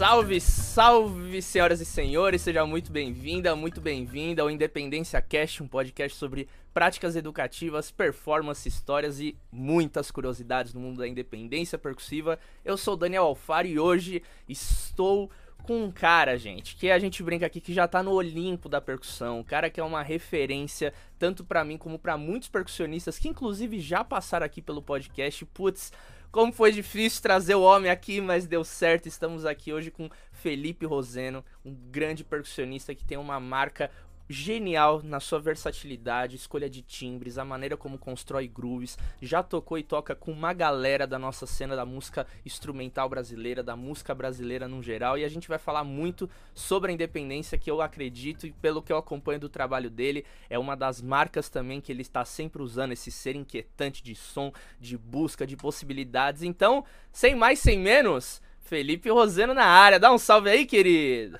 Salve, salve, senhoras e senhores, seja muito bem-vinda, muito bem-vinda ao Independência Cast, um podcast sobre práticas educativas, performance, histórias e muitas curiosidades no mundo da independência percussiva. Eu sou Daniel Alfaro e hoje estou com um cara, gente, que a gente brinca aqui que já tá no Olimpo da percussão, um cara que é uma referência tanto para mim como para muitos percussionistas que inclusive já passaram aqui pelo podcast. Putz, como foi difícil trazer o homem aqui, mas deu certo. Estamos aqui hoje com Felipe Roseno, um grande percussionista que tem uma marca genial na sua versatilidade, escolha de timbres, a maneira como constrói grooves. Já tocou e toca com uma galera da nossa cena da música instrumental brasileira, da música brasileira no geral, e a gente vai falar muito sobre a independência que eu acredito e pelo que eu acompanho do trabalho dele, é uma das marcas também que ele está sempre usando esse ser inquietante de som, de busca de possibilidades. Então, sem mais sem menos, Felipe Roseno na área. Dá um salve aí, querido.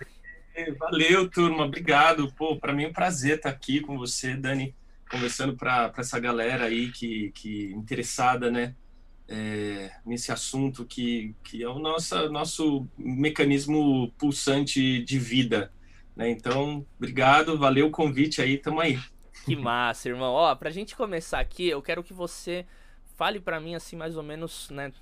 Valeu, turma. Obrigado. Pô, para mim é um prazer estar aqui com você, Dani, conversando para essa galera aí que, que interessada, né, é, nesse assunto que, que é o nosso, nosso mecanismo pulsante de vida. Né? Então, obrigado, valeu o convite aí, tamo aí. Que massa, irmão. Ó, pra gente começar aqui, eu quero que você fale para mim assim mais ou menos, né,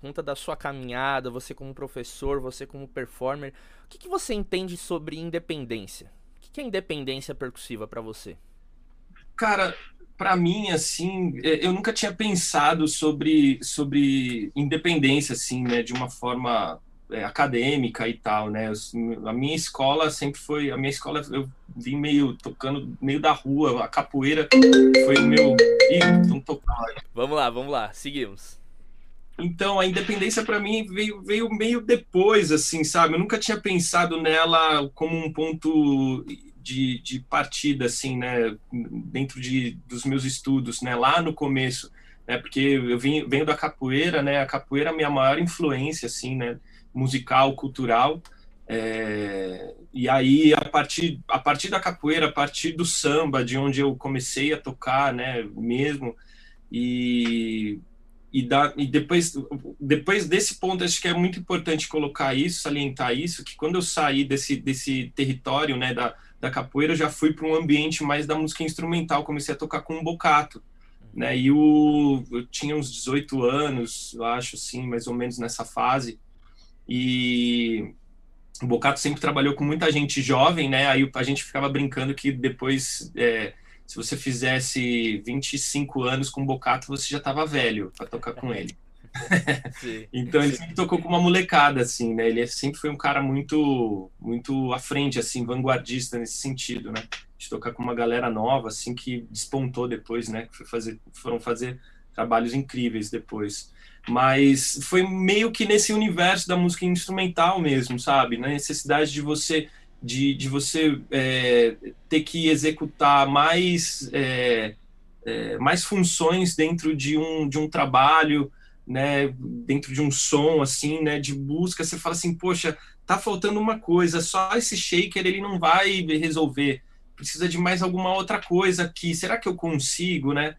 conta da sua caminhada, você como professor, você como performer. O que, que você entende sobre independência? O que, que é independência percussiva para você? Cara, para mim, assim, é, eu nunca tinha pensado sobre, sobre independência, assim, né, de uma forma é, acadêmica e tal, né? Eu, a minha escola sempre foi, a minha escola eu vim meio tocando meio da rua, a capoeira foi o meu. Ih, não tocar. Vamos lá, vamos lá, seguimos. Então, a independência para mim veio, veio meio depois, assim, sabe? Eu nunca tinha pensado nela como um ponto de, de partida, assim, né? Dentro de, dos meus estudos, né? Lá no começo, né? Porque eu vim, venho da capoeira, né? A capoeira é a minha maior influência, assim, né? Musical, cultural. É... E aí, a partir, a partir da capoeira, a partir do samba, de onde eu comecei a tocar, né? Mesmo, e e, dá, e depois, depois desse ponto, acho que é muito importante colocar isso, salientar isso, que quando eu saí desse, desse território né, da, da capoeira, eu já fui para um ambiente mais da música instrumental, comecei a tocar com um bocato. Né, e o, eu tinha uns 18 anos, eu acho, sim, mais ou menos nessa fase. E o Bocato sempre trabalhou com muita gente jovem, né? Aí a gente ficava brincando que depois é, se você fizesse 25 anos com o Bocato, você já estava velho para tocar com ele. então ele sempre tocou com uma molecada, assim, né? Ele sempre foi um cara muito, muito à frente, assim, vanguardista nesse sentido, né? De tocar com uma galera nova, assim, que despontou depois, né? Que foi fazer, foram fazer trabalhos incríveis depois. Mas foi meio que nesse universo da música instrumental mesmo, sabe? Na necessidade de você de, de você é, ter que executar mais, é, é, mais funções dentro de um, de um trabalho, né, dentro de um som, assim, né, de busca, você fala assim, poxa, tá faltando uma coisa, só esse shaker ele não vai resolver, precisa de mais alguma outra coisa aqui, será que eu consigo, né?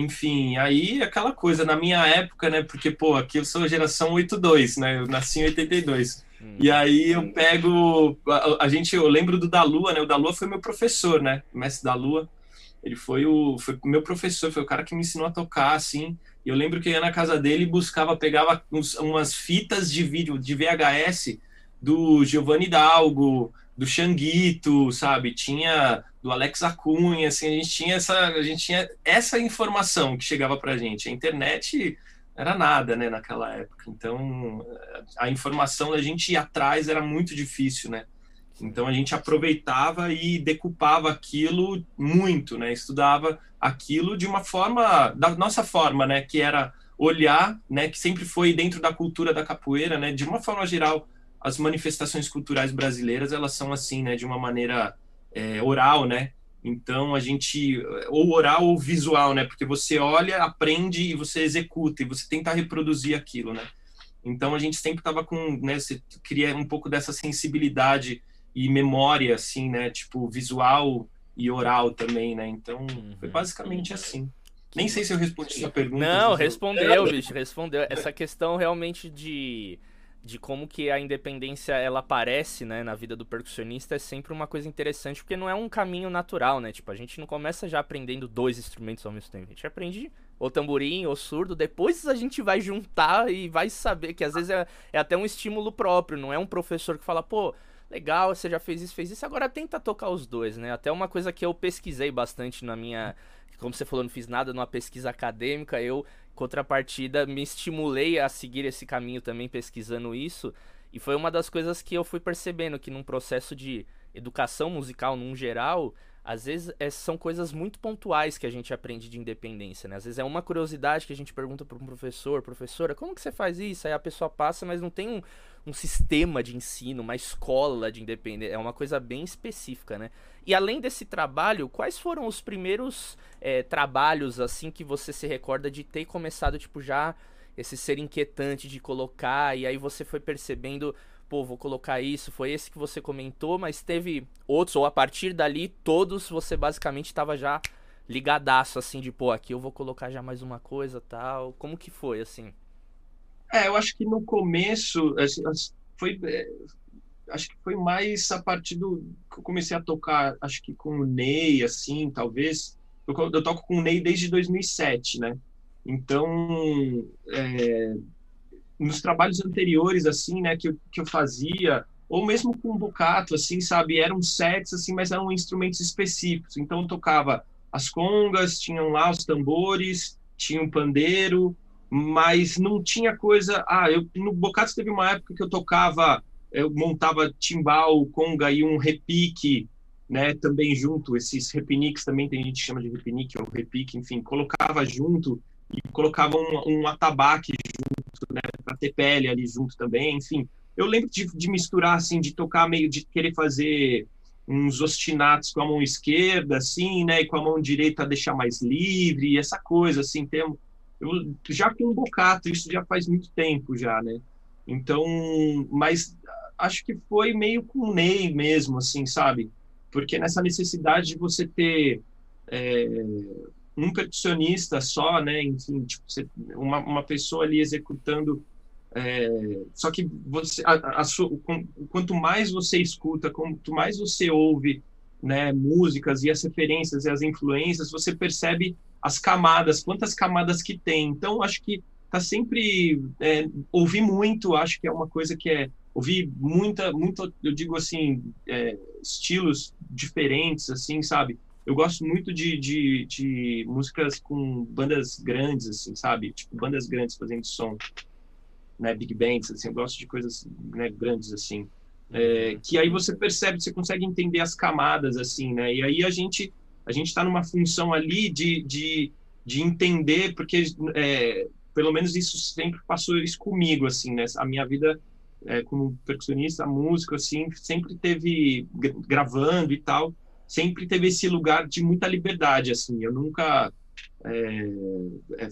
Enfim, aí aquela coisa, na minha época, né, porque, pô, aqui eu sou geração 82, né, eu nasci em 82, e aí eu pego. A, a, gente, eu lembro do da Lua, né? O da Lua foi meu professor, né? O mestre da Lua. Ele foi o foi meu professor, foi o cara que me ensinou a tocar, assim. E eu lembro que eu ia na casa dele e buscava, pegava uns, umas fitas de vídeo de VHS do Giovanni Dalgo, do Xanguito, sabe? Tinha do Alex Acunha, assim, a gente tinha essa, a gente tinha essa informação que chegava pra gente. A internet era nada, né, naquela época. Então, a informação da gente ir atrás era muito difícil, né? Então a gente aproveitava e decupava aquilo muito, né? Estudava aquilo de uma forma, da nossa forma, né? Que era olhar, né? Que sempre foi dentro da cultura da capoeira, né? De uma forma geral, as manifestações culturais brasileiras elas são assim, né? De uma maneira é, oral, né? Então a gente ou oral ou visual, né? Porque você olha, aprende e você executa e você tenta reproduzir aquilo, né? Então a gente sempre estava com, né? Você cria um pouco dessa sensibilidade e memória, assim, né? Tipo visual e oral também, né? Então foi uhum. basicamente assim. Nem sei se eu respondi sua pergunta. Não, respondeu, bicho, respondeu. Essa questão realmente de de como que a independência ela aparece, né, na vida do percussionista é sempre uma coisa interessante, porque não é um caminho natural, né? Tipo, a gente não começa já aprendendo dois instrumentos ao mesmo tempo. A gente aprende o tamborim, o surdo, depois a gente vai juntar e vai saber que às vezes é, é até um estímulo próprio, não é um professor que fala, pô, legal, você já fez isso, fez isso, agora tenta tocar os dois, né? Até uma coisa que eu pesquisei bastante na minha como você falou, não fiz nada numa pesquisa acadêmica, eu, contrapartida, me estimulei a seguir esse caminho também pesquisando isso. E foi uma das coisas que eu fui percebendo que num processo de educação musical num geral, às vezes é, são coisas muito pontuais que a gente aprende de independência, né? Às vezes é uma curiosidade que a gente pergunta para um professor, professora, como que você faz isso? Aí a pessoa passa, mas não tem um, um sistema de ensino, uma escola de independência, é uma coisa bem específica, né? E além desse trabalho, quais foram os primeiros é, trabalhos, assim, que você se recorda de ter começado, tipo, já esse ser inquietante de colocar, e aí você foi percebendo pô, vou colocar isso, foi esse que você comentou, mas teve outros, ou a partir dali, todos você basicamente estava já ligadaço, assim, de, pô, aqui eu vou colocar já mais uma coisa tal. Como que foi, assim? É, eu acho que no começo foi. É, acho que foi mais a partir do que eu comecei a tocar, acho que com o Ney, assim, talvez. Eu, eu toco com o Ney desde 2007, né? Então, é, nos trabalhos anteriores, assim, né, que eu, que eu fazia, ou mesmo com o Bucato, assim, sabe, eram sets, assim, mas eram instrumentos específicos. Então, eu tocava as congas, tinham lá os tambores, tinha um pandeiro, mas não tinha coisa... Ah, eu, no Bucato teve uma época que eu tocava, eu montava timbal, conga e um repique, né, também junto, esses repiniques também tem gente que chama de repinique ou repique, enfim, colocava junto e colocava um, um atabaque junto, né, para ter pele ali junto também, enfim. Eu lembro de, de, misturar, assim, de tocar meio, de querer fazer uns ostinatos com a mão esquerda, assim, né, e com a mão direita deixar mais livre, essa coisa, assim, tem, eu já com bocato, isso já faz muito tempo já, né, então, mas acho que foi meio com o Ney mesmo, assim, sabe, porque nessa necessidade de você ter é, um percussionista só, né? Enfim, tipo, você, uma, uma pessoa ali executando. É, só que você, a, a sua, quanto mais você escuta, quanto mais você ouve, né, músicas e as referências e as influências, você percebe as camadas, quantas camadas que tem. Então, acho que tá sempre é, muito, acho que é uma coisa que é ouvir muita, muito, eu digo assim, é, estilos diferentes, assim, sabe? eu gosto muito de, de, de, músicas com bandas grandes, assim, sabe? Tipo, bandas grandes fazendo som, né? Big bands, assim, eu gosto de coisas né, grandes, assim. É, que aí você percebe, você consegue entender as camadas, assim, né? E aí a gente a gente está numa função ali de, de, de entender, porque é, pelo menos isso sempre passou isso comigo, assim, né? A minha vida é, como percussionista, músico, assim, sempre teve gravando e tal, sempre teve esse lugar de muita liberdade, assim. Eu nunca é, é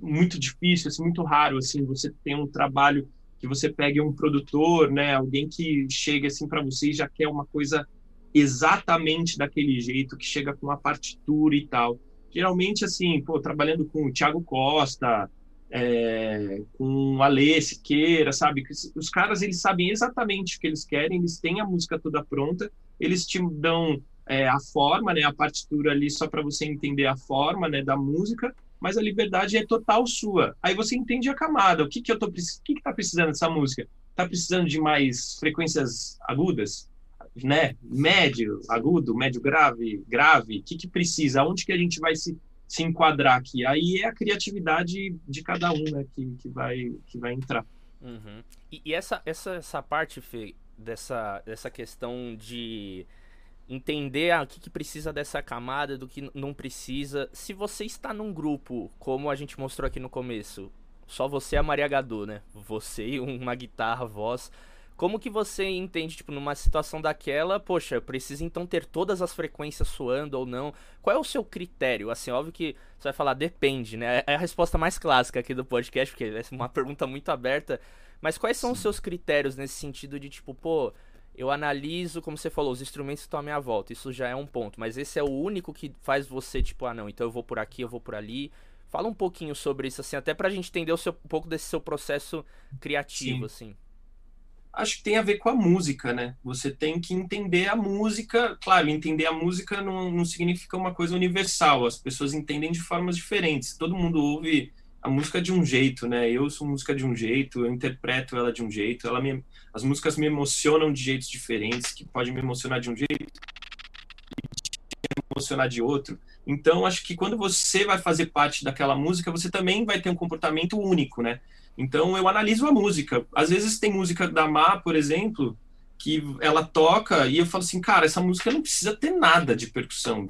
muito difícil, assim, muito raro, assim, você tem um trabalho que você pegue um produtor, né, alguém que chega assim para você e já quer uma coisa exatamente daquele jeito, que chega com uma partitura e tal. Geralmente, assim, pô, trabalhando com o Thiago Costa, é, com Alê Siqueira, sabe? Os caras, eles sabem exatamente o que eles querem, eles têm a música toda pronta, eles te dão é, a forma, né, a partitura ali só para você entender a forma, né, da música, mas a liberdade é total sua. Aí você entende a camada, o que que eu tô, o que que tá precisando dessa música? Tá precisando de mais frequências agudas, né? Médio, agudo, médio grave, grave, o que que precisa? Onde que a gente vai se se enquadrar aqui? Aí é a criatividade de cada um, né, que, que vai que vai entrar. Uhum. E, e, essa essa essa parte Fê, dessa dessa questão de entender ah, o que, que, precisa dessa camada, do que não precisa. Se você está num grupo, como a gente mostrou aqui no começo, só você e a Maria Gadu, né? Você e uma guitarra, voz. Como que você entende, tipo, numa situação daquela, poxa, precisa então ter todas as frequências soando ou não? Qual é o seu critério? Assim, óbvio que você vai falar depende, né? É a resposta mais clássica aqui do podcast, porque é uma pergunta muito aberta. Mas quais são Sim. os seus critérios nesse sentido de, tipo, pô, eu analiso, como você falou, os instrumentos que estão à minha volta. Isso já é um ponto. Mas esse é o único que faz você, tipo, ah, não, então eu vou por aqui, eu vou por ali. Fala um pouquinho sobre isso, assim, até pra gente entender seu, um pouco desse seu processo criativo, Sim. assim. Acho que tem a ver com a música, né? Você tem que entender a música. Claro, entender a música não, não significa uma coisa universal. As pessoas entendem de formas diferentes. Todo mundo ouve a música de um jeito, né? Eu sou música de um jeito, eu interpreto ela de um jeito. Ela me, as músicas me emocionam de jeitos diferentes, que pode me emocionar de um jeito e emocionar de outro. Então, acho que quando você vai fazer parte daquela música, você também vai ter um comportamento único, né? Então eu analiso a música. Às vezes tem música da Má, por exemplo, que ela toca e eu falo assim, cara, essa música não precisa ter nada de percussão.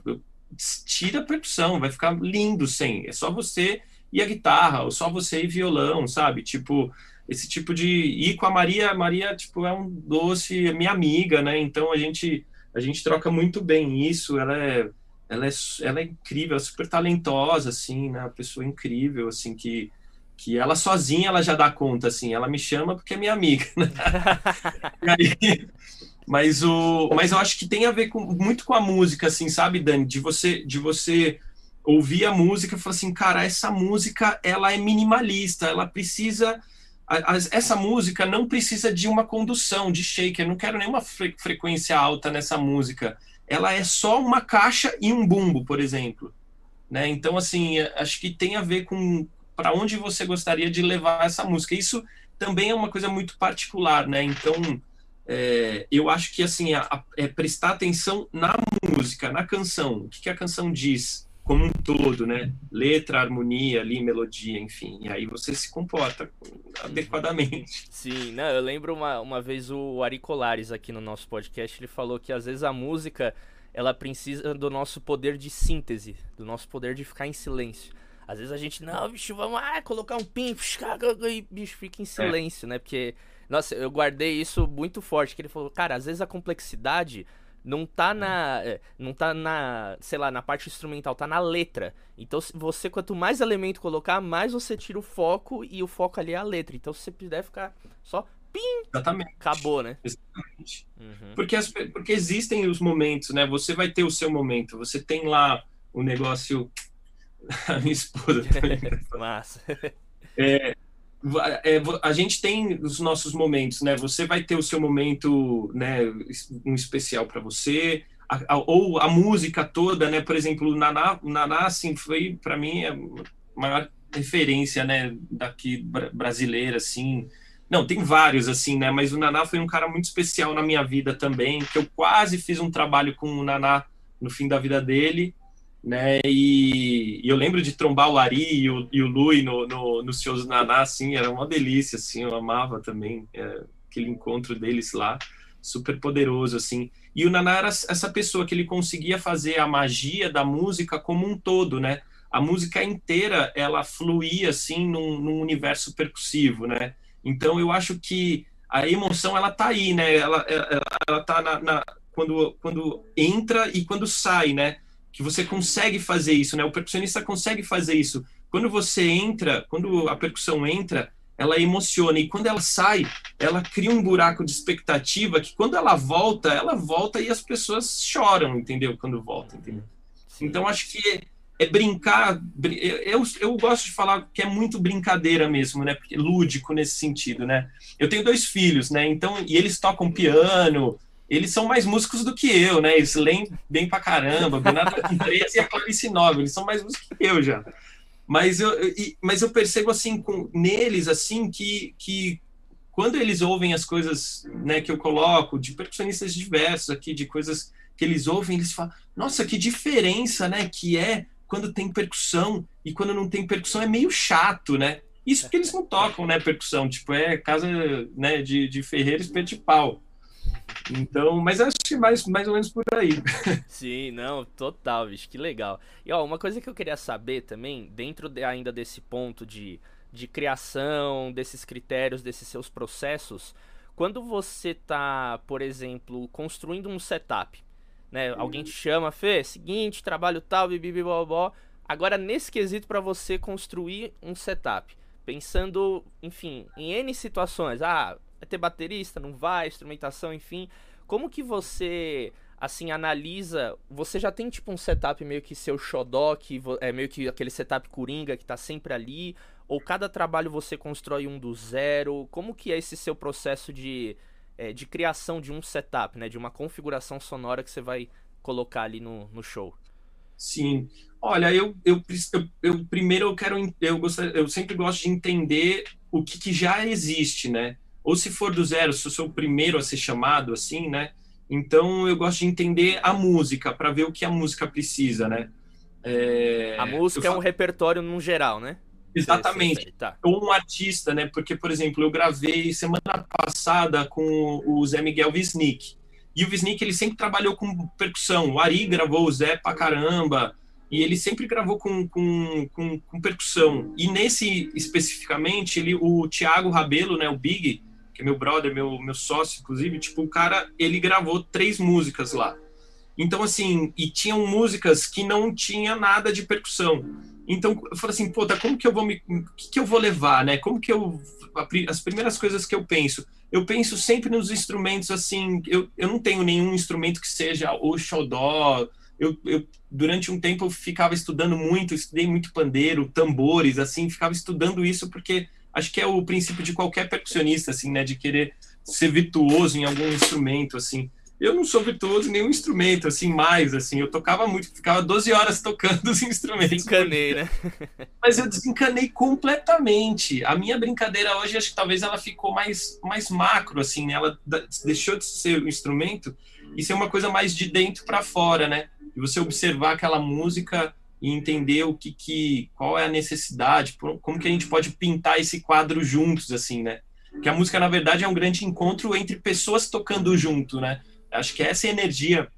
Tira a percussão, vai ficar lindo sem. É só você e a guitarra, ou só você e violão, sabe? Tipo, esse tipo de. E com a Maria, a Maria, tipo, é um doce, é minha amiga, né? Então a gente, a gente troca muito bem isso. Ela é, ela é, ela é incrível, ela é super talentosa, assim, né? Uma pessoa incrível, assim, que que ela sozinha ela já dá conta, assim, ela me chama porque é minha amiga. Né? aí, mas o, mas eu acho que tem a ver com, muito com a música, assim, sabe, Dani, de você, de você ouvir a música e falar assim, cara, essa música ela é minimalista, ela precisa essa música não precisa de uma condução de shaker, eu não quero nenhuma fre frequência alta nessa música. Ela é só uma caixa e um bumbo, por exemplo. Né? Então, assim, acho que tem a ver com, para onde você gostaria de levar essa música. Isso também é uma coisa muito particular, né? Então, é, eu acho que assim a, a, é prestar atenção na música, na canção, o que, que, a canção diz como um todo, né? Letra, harmonia, ali, melodia, enfim. E aí você se comporta adequadamente. Sim, não, eu lembro uma, uma vez o Ari Colares aqui no nosso podcast, ele falou que às vezes a música ela precisa do nosso poder de síntese, do nosso poder de ficar em silêncio. Às vezes a gente, não, bicho, vamos ah, colocar um pin, e bicho fica em é. silêncio, é. né? Porque, nossa, eu guardei isso muito forte, que ele falou, cara, às vezes a complexidade não tá na, é. não tá na, sei lá, na parte instrumental, tá na letra. Então, você quanto mais elemento colocar, mais você tira o foco e o foco ali é a letra. Então, se você puder ficar só pim, Exatamente. acabou, né? Exatamente. Uhum. Porque, as, porque existem os momentos, né? Você vai ter o seu momento. Você tem lá o negócio a minha esposa também. Massa. É, é, a gente tem os nossos momentos, né? Você vai ter o seu momento, né? Um especial para você, a, a, ou a música toda, né? Por exemplo, o Naná, o Naná assim, foi para mim a maior referência, né? Daqui brasileira, assim. Não, tem vários assim, né? Mas o Naná foi um cara muito especial na minha vida também, que eu quase fiz um trabalho com o Naná no fim da vida dele né? E, e, eu lembro de trombar o Ari e o, e o Lui no, no, nos shows do Naná, assim, era uma delícia, assim, eu amava também é, aquele encontro deles lá, super poderoso, assim. E o Naná era essa pessoa que ele conseguia fazer a magia da música como um todo, né? A música inteira, ela fluía, assim, num, num universo percussivo, né? Então, eu acho que a emoção, ela tá aí, né? Ela, ela, ela tá na, na quando, quando entra e quando sai, né? Que você consegue fazer isso, né? O percussionista consegue fazer isso. Quando você entra, quando a percussão entra, ela emociona e quando ela sai, ela cria um buraco de expectativa que quando ela volta, ela volta e as pessoas choram, entendeu? Quando volta, entendeu? Então acho que é brincar, eu, eu gosto de falar que é muito brincadeira mesmo, né? Porque lúdico nesse sentido, né? Eu tenho dois filhos, né? Então, e eles tocam piano, eles são mais músicos do que eu, né? Eles leem bem pra caramba. Bernardo com 13 e a Clarice 9. Eles são mais músicos que eu já. Mas eu, mas eu percebo, assim, com, neles, assim, que, que quando eles ouvem as coisas né, que eu coloco, de percussionistas diversos aqui, de coisas que eles ouvem, eles falam, nossa, que diferença, né? Que é quando tem percussão e quando não tem percussão é meio chato, né? Isso porque eles não tocam, né, percussão. Tipo, é casa né, de, de ferreiro espeto de pau. Então, mas acho que mais, mais ou menos por aí. Sim, não, total, bicho, que legal. E ó, uma coisa que eu queria saber também, dentro de, ainda desse ponto de, de criação, desses critérios, desses seus processos, quando você tá, por exemplo, construindo um setup, né? Uhum. Alguém te chama, Fê, seguinte, trabalho tal, bibibibobó. Agora, nesse quesito para você construir um setup, pensando, enfim, em N situações. Ah, vai ter baterista, não vai, instrumentação, enfim. Como que você assim analisa, você já tem tipo um setup meio que seu xodó, que é meio que aquele setup coringa que tá sempre ali, ou cada trabalho você constrói um do zero? Como que é esse seu processo de é, de criação de um setup, né? De uma configuração sonora que você vai colocar ali no, no show? Sim. Olha, eu, eu, eu, eu primeiro eu quero eu, gostaria, eu sempre gosto de entender o que, que, já existe, né? Ou se for do zero, se eu sou o primeiro a ser chamado assim, né? Então eu gosto de entender a música para ver o que a música precisa, né? É... A música é um repertório no geral, né? Exatamente. Tá. Ou um artista, né? Porque, por exemplo, eu gravei semana passada com o Zé Miguel Wisnik. E o Wisnik, ele sempre trabalhou com percussão. O Ari gravou o Zé pra caramba. E ele sempre gravou com, com, com, com percussão. E nesse, especificamente, ele, o Thiago Rabelo, né? O Big, que é meu brother, meu, meu sócio, inclusive, tipo, o cara, ele gravou três músicas lá. Então, assim, e tinham músicas que não tinha nada de percussão. Então, eu falei assim, puta, como que eu vou me. Que, que eu vou levar, né? Como que eu. As primeiras coisas que eu penso. Eu penso sempre nos instrumentos, assim. Eu, eu não tenho nenhum instrumento que seja o xodó. Eu, eu, durante um tempo, eu ficava estudando muito, estudei muito pandeiro, tambores, assim, ficava estudando isso porque acho que é o princípio de qualquer percussionista, assim, né? De querer ser virtuoso em algum instrumento, assim eu não sou virtuoso em nenhum instrumento, assim, mais, assim, eu tocava muito, ficava 12 horas tocando os instrumentos. Desencanei, né? Mas eu desencanei completamente. A minha brincadeira hoje, acho que talvez ela ficou mais, mais macro, assim, né? Ela deixou de ser o instrumento e ser uma coisa mais de dentro para fora, né? E você observar aquela música e entender o que, que qual é a necessidade, como que a gente pode pintar esse quadro juntos, assim, né? Que a música, na verdade, é um grande encontro entre pessoas tocando junto, né? Acho que essa energia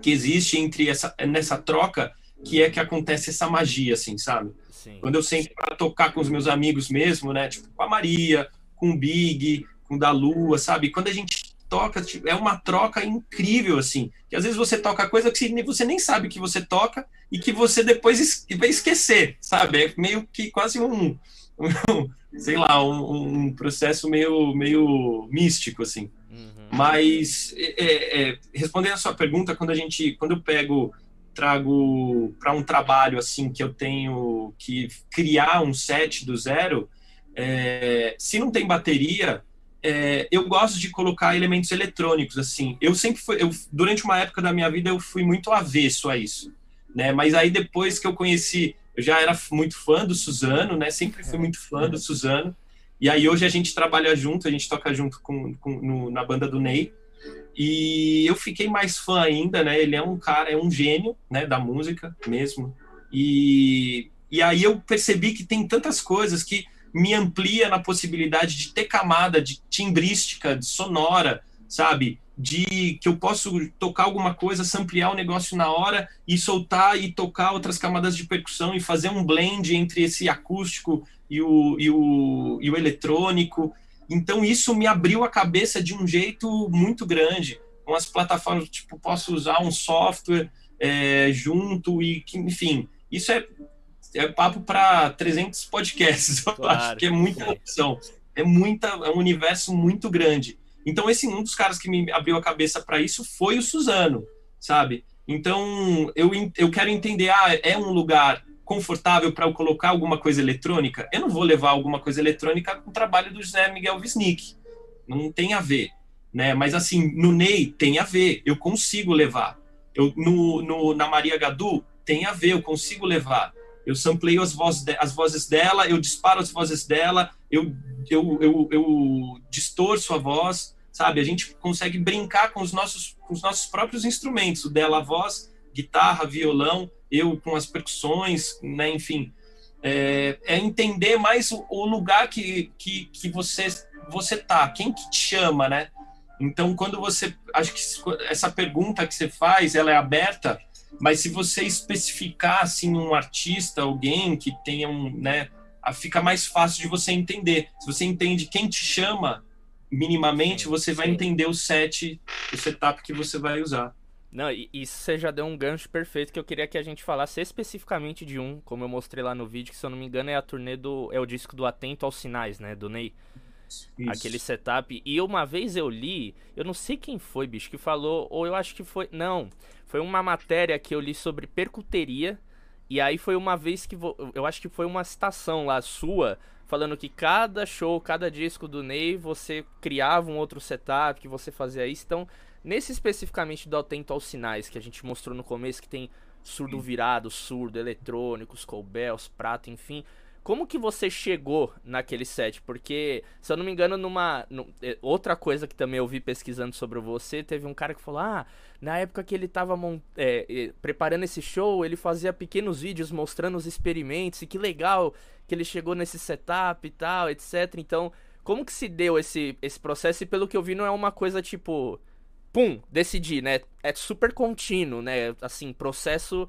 que existe entre essa nessa troca que é que acontece essa magia, assim, sabe? Sim. Quando eu sento para tocar com os meus amigos mesmo, né? Tipo, com a Maria, com o Big, com o da Lua, sabe? Quando a gente toca, tipo, é uma troca incrível, assim. Que às vezes você toca coisa que você nem sabe que você toca e que você depois vai esquecer, sabe? É meio que quase um, um sei lá, um, um, processo meio, meio místico, assim. Mas é, é, é, respondendo a sua pergunta, quando a gente, quando eu pego, trago para um trabalho assim que eu tenho que criar um set do zero, é, se não tem bateria, é, eu gosto de colocar elementos eletrônicos assim. Eu sempre fui, eu, durante uma época da minha vida eu fui muito avesso a isso, né? Mas aí depois que eu conheci, eu já era muito fã do Suzano, né? Sempre fui muito fã do Suzano. E aí hoje a gente trabalha junto, a gente toca junto com, com no, na banda do Ney. E eu fiquei mais fã ainda, né? Ele é um cara, é um gênio, né, da música mesmo. E, e aí eu percebi que tem tantas coisas que me amplia na possibilidade de ter camada de timbrística, de sonora, sabe? De que eu posso tocar alguma coisa, samplear o negócio na hora e soltar e tocar outras camadas de percussão e fazer um blend entre esse acústico e o, e o, e o eletrônico. Então isso me abriu a cabeça de um jeito muito grande. Com as plataformas, tipo, posso usar um software é, junto e que, enfim, isso é, é papo para 300 podcasts. Eu claro, acho que é muita opção. É muita, é um universo muito grande. Então esse um dos caras que me abriu a cabeça para isso foi o Suzano, sabe? Então eu, eu quero entender, ah, é um lugar confortável para eu colocar alguma coisa eletrônica, eu não vou levar alguma coisa eletrônica com o trabalho do José Miguel Wisnik. Não tem a ver. Né? Mas assim, no Ney tem a ver, eu consigo levar. Eu, no, no, na Maria Gadu tem a ver, eu consigo levar. Eu sampleio as vozes, de, as vozes dela, eu disparo as vozes dela, eu, eu, eu, eu distorço a voz, sabe? A gente consegue brincar com os nossos, com os nossos próprios instrumentos, o dela a voz, guitarra, violão, eu com as percussões, né, enfim, é, é entender mais o, o, lugar que, que, que você você tá, quem que te chama, né? Então, quando você, acho que essa pergunta que você faz, ela é aberta, mas se você especificar assim um artista, alguém que tenha um, né, fica mais fácil de você entender. Se você entende quem te chama minimamente, você vai entender o set, o setup que você vai usar. Não, e isso você já deu um gancho perfeito que eu queria que a gente falasse especificamente de um, como eu mostrei lá no vídeo, que se eu não me engano é a turnê do. é o disco do Atento aos Sinais, né? Do Ney. Isso. Aquele setup. E uma vez eu li, eu não sei quem foi, bicho, que falou, ou eu acho que foi. Não, foi uma matéria que eu li sobre percuteria. E aí foi uma vez que. Eu acho que foi uma citação lá sua falando que cada show, cada disco do Ney, você criava um outro setup, que você fazia isso. Então, nesse especificamente do Atento aos Sinais, que a gente mostrou no começo, que tem surdo virado, surdo, eletrônicos, colbels, prato, enfim. Como que você chegou naquele set? Porque, se eu não me engano, numa. É, outra coisa que também eu vi pesquisando sobre você, teve um cara que falou: Ah, na época que ele tava é, preparando esse show, ele fazia pequenos vídeos mostrando os experimentos, e que legal que ele chegou nesse setup e tal, etc. Então, como que se deu esse, esse processo? E pelo que eu vi, não é uma coisa tipo. Pum, decidi, né? É super contínuo, né? Assim, processo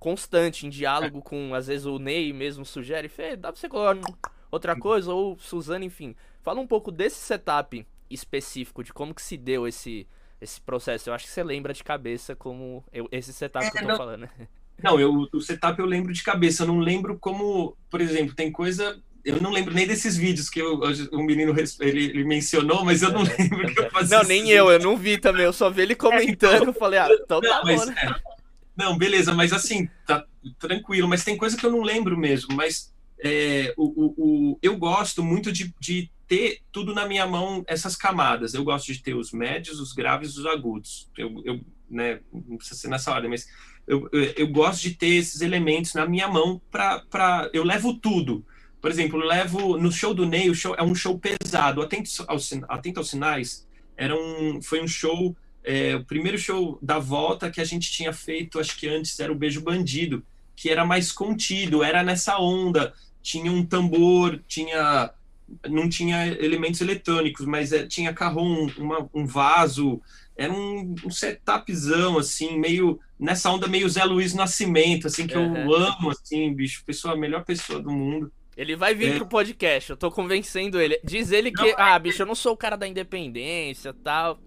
constante, em diálogo com, às vezes, o Ney mesmo sugere, Fê, dá pra você colocar outra coisa, ou Suzana, enfim. Fala um pouco desse setup específico, de como que se deu esse, esse processo. Eu acho que você lembra de cabeça como eu, esse setup é, que eu tô não, falando. Não, eu, o setup eu lembro de cabeça, eu não lembro como, por exemplo, tem coisa eu não lembro nem desses vídeos que o, o menino ele, ele, mencionou, mas eu não é. lembro que eu fazia. Não, nem eu, eu não vi também, eu só vi ele comentando, é, então, falei, ah, então tá bom, né? é, não, beleza, mas assim, tá tranquilo, mas tem coisa que eu não lembro mesmo, mas é, o, o, o, eu gosto muito de, de ter tudo na minha mão, essas camadas. Eu gosto de ter os médios, os graves os agudos. Eu, eu né, não precisa ser nessa ordem, mas eu, eu, eu gosto de ter esses elementos na minha mão para. Eu levo tudo. Por exemplo, eu levo. No show do Ney, o show é um show pesado. Atento aos, atento aos sinais, era um, foi um show é, o primeiro show da volta que a gente tinha feito, acho que antes era o Beijo Bandido, que era mais contido, era nessa onda, tinha um tambor, tinha não tinha elementos eletrônicos, mas é, tinha carrom, uma, um vaso, era um, um, setupzão, assim, meio nessa onda meio Zé Luiz Nascimento, assim, que uhum. eu amo, assim, bicho, pessoa, a melhor pessoa do mundo. Ele vai vir é. pro podcast, eu tô convencendo ele. Diz ele que, não, ah, bicho, eu não sou o cara da independência tal.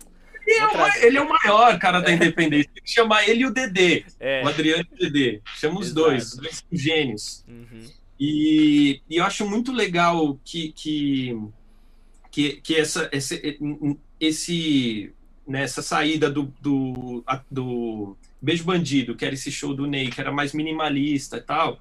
Ele é, o, ele é o maior cara da independência. Tem que chamar ele e o Dedê. É. O Adriano e o Dedê. Chama os Exato. dois, os dois gênios. Uhum. E, e, eu acho muito legal que, que, que, que essa, esse, esse, nessa né, saída do, do, do Beijo Bandido, que era esse show do Ney, que era mais minimalista e tal,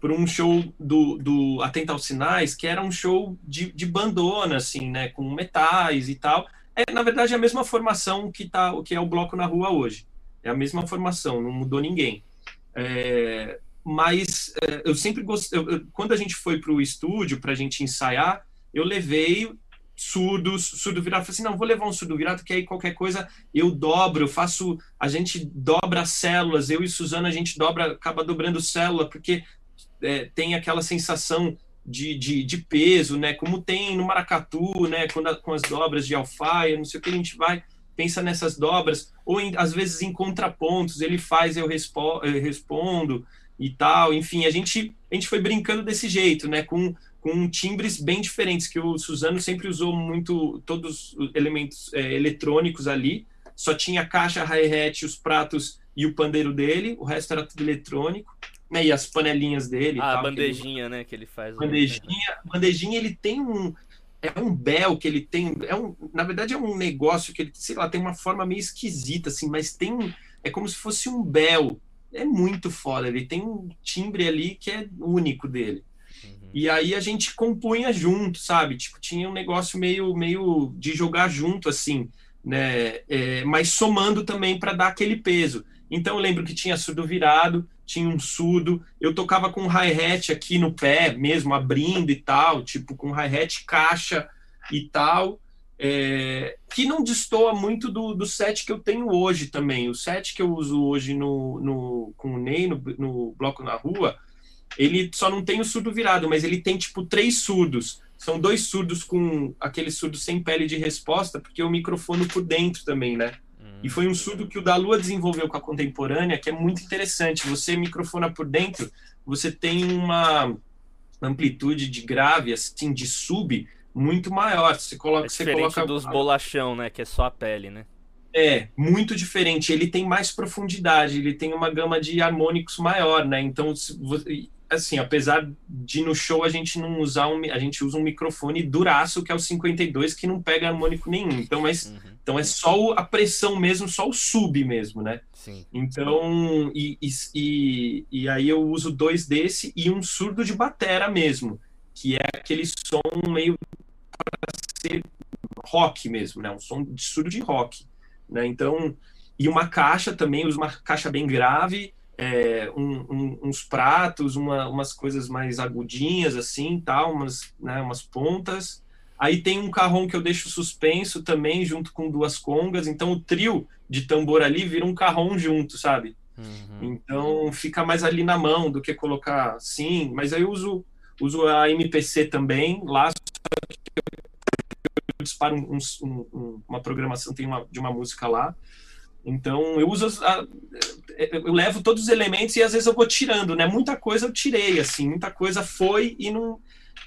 por um show do, do Atenta aos Sinais, que era um show de, de bandona, assim, né, com metais e tal é, na verdade, é a mesma formação que, tá, que é o Bloco na Rua hoje. É a mesma formação, não mudou ninguém. É, mas é, eu sempre gostei. Eu, quando a gente foi para o estúdio para a gente ensaiar, eu levei surdos, surdo virado. Falei assim: não, vou levar um surdo virado, que aí qualquer coisa eu dobro, eu faço. A gente dobra as células, eu e Suzana a gente dobra, acaba dobrando célula, porque é, tem aquela sensação de, de, de, peso, né? Como tem no maracatu, né? Quando, com as dobras de alfaia, não sei o que a gente vai pensa nessas dobras ou em, às vezes em contrapontos ele faz eu, respo eu respondo e tal. Enfim, a gente a gente foi brincando desse jeito, né? Com com timbres bem diferentes que o Suzano sempre usou muito todos os elementos é, eletrônicos ali. Só tinha caixa, hi-hat, os pratos e o pandeiro dele. O resto era tudo eletrônico né, e as panelinhas dele. Ah, tal, a bandejinha, ele... né, que ele faz. Bandejinha, bandejinha ele tem um é um bel que ele tem, é um, na verdade é um negócio que ele, sei lá, tem uma forma meio esquisita assim, mas tem é como se fosse um bel. É muito foda, ele tem um timbre ali que é único dele. Uhum. E aí a gente compunha junto, sabe? Tipo, tinha um negócio meio meio de jogar junto assim, né? É, mas somando também para dar aquele peso. Então eu lembro que tinha surdo virado, tinha um surdo, eu tocava com hi-hat aqui no pé mesmo, abrindo e tal, tipo com hi-hat caixa e tal, é, que não destoa muito do, do set que eu tenho hoje também. O set que eu uso hoje no, no, com o Ney, no, no Bloco na Rua, ele só não tem o surdo virado, mas ele tem tipo três surdos. São dois surdos com aquele surdo sem pele de resposta, porque o microfone por dentro também, né? E foi um surdo que o da Lua desenvolveu com a contemporânea, que é muito interessante. Você microfona por dentro, você tem uma amplitude de grave, assim, de sub, muito maior. Você coloca, é diferente você coloca dos bolachão, né? Que é só a pele, né? É, muito diferente. Ele tem mais profundidade, ele tem uma gama de harmônicos maior, né? Então, assim, apesar de no show a gente não usar um, a gente usa um microfone duraço que é o 52 que não pega harmônico nenhum. Então, mas uhum. então é só a pressão mesmo, só o sub mesmo, né? Sim. Então, e, e, e aí eu uso dois desse e um surdo de batera mesmo, que é aquele som meio para ser rock mesmo, né? Um som de surdo de rock, né? Então, e uma caixa também, usa uma caixa bem grave, é, um, um, uns pratos, uma, umas coisas mais agudinhas assim, tal, umas, né, umas pontas. Aí tem um carrom que eu deixo suspenso também, junto com duas congas. Então o trio de tambor ali vira um carrom junto, sabe? Uhum. Então fica mais ali na mão do que colocar sim. Mas aí eu uso, uso a MPC também, lá eu disparo um, um, uma programação tem uma, de uma música lá. Então eu uso a, eu levo todos os elementos e às vezes eu vou tirando, né? Muita coisa eu tirei assim, muita coisa foi e não